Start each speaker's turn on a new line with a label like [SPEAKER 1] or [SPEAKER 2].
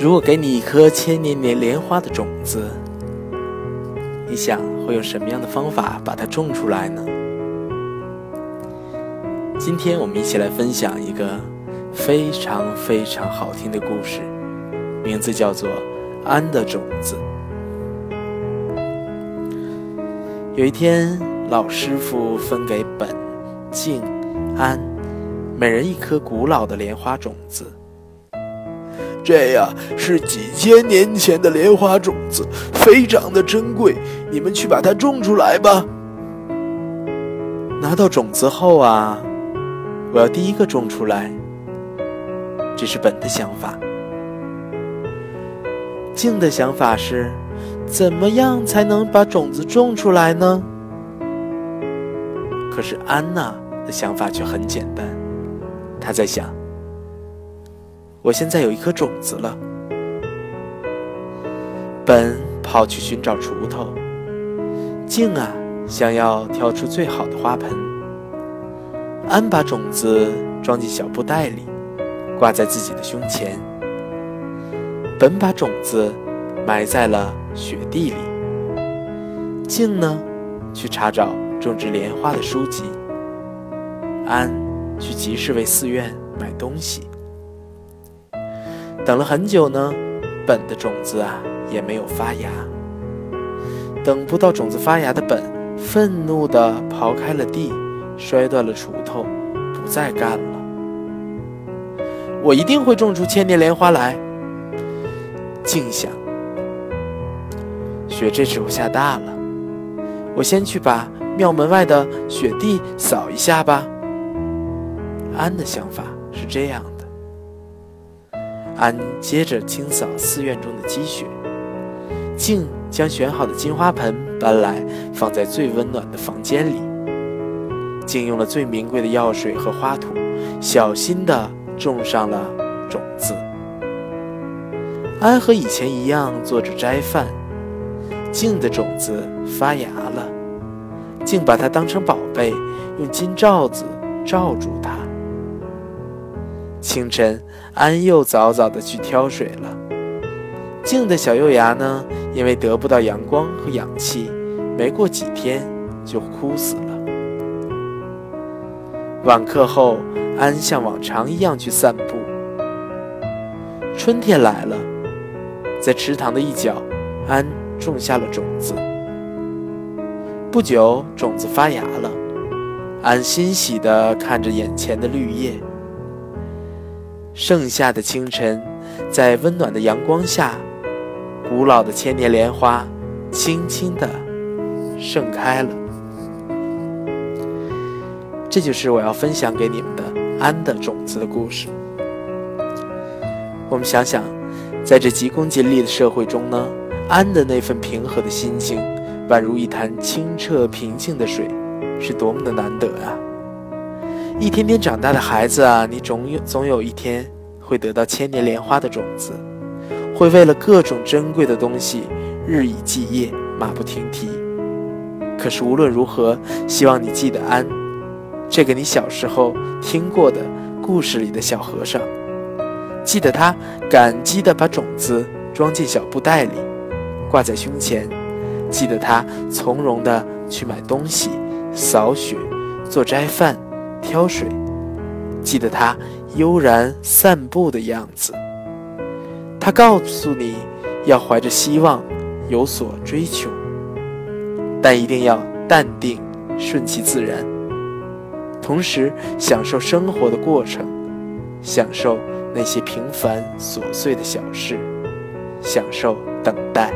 [SPEAKER 1] 如果给你一颗千年年莲花的种子，你想会用什么样的方法把它种出来呢？今天我们一起来分享一个非常非常好听的故事，名字叫做《安的种子》。有一天，老师傅分给本、静、安每人一颗古老的莲花种子。
[SPEAKER 2] 这呀是几千年前的莲花种子，非常的珍贵。你们去把它种出来吧。
[SPEAKER 1] 拿到种子后啊，我要第一个种出来。这是本的想法。静的想法是，怎么样才能把种子种出来呢？可是安娜的想法却很简单，她在想。我现在有一颗种子了。本跑去寻找锄头，静啊想要挑出最好的花盆。安把种子装进小布袋里，挂在自己的胸前。本把种子埋在了雪地里。静呢，去查找种植莲花的书籍。安去集市为寺院买东西。等了很久呢，本的种子啊也没有发芽。等不到种子发芽的本，愤怒地刨开了地，摔断了锄头，不再干了。我一定会种出千年莲花来。静想，雪这时候下大了，我先去把庙门外的雪地扫一下吧。安的想法是这样的。安接着清扫寺院中的积雪，静将选好的金花盆搬来，放在最温暖的房间里。静用了最名贵的药水和花土，小心地种上了种子。安和以前一样做着斋饭，静的种子发芽了，静把它当成宝贝，用金罩子罩住它。清晨，安又早早的去挑水了。静的小幼芽呢，因为得不到阳光和氧气，没过几天就枯死了。晚课后，安像往常一样去散步。春天来了，在池塘的一角，安种下了种子。不久，种子发芽了，安欣喜地看着眼前的绿叶。盛夏的清晨，在温暖的阳光下，古老的千年莲花轻轻地盛开了。这就是我要分享给你们的安的种子的故事。我们想想，在这急功近利的社会中呢，安的那份平和的心情，宛如一潭清澈平静的水，是多么的难得啊！一天天长大的孩子啊，你总有总有一天会得到千年莲花的种子，会为了各种珍贵的东西日以继夜、马不停蹄。可是无论如何，希望你记得安，这个你小时候听过的故事里的小和尚，记得他感激地把种子装进小布袋里，挂在胸前，记得他从容地去买东西、扫雪、做斋饭。挑水，记得他悠然散步的样子。他告诉你要怀着希望，有所追求，但一定要淡定、顺其自然，同时享受生活的过程，享受那些平凡琐碎的小事，享受等待。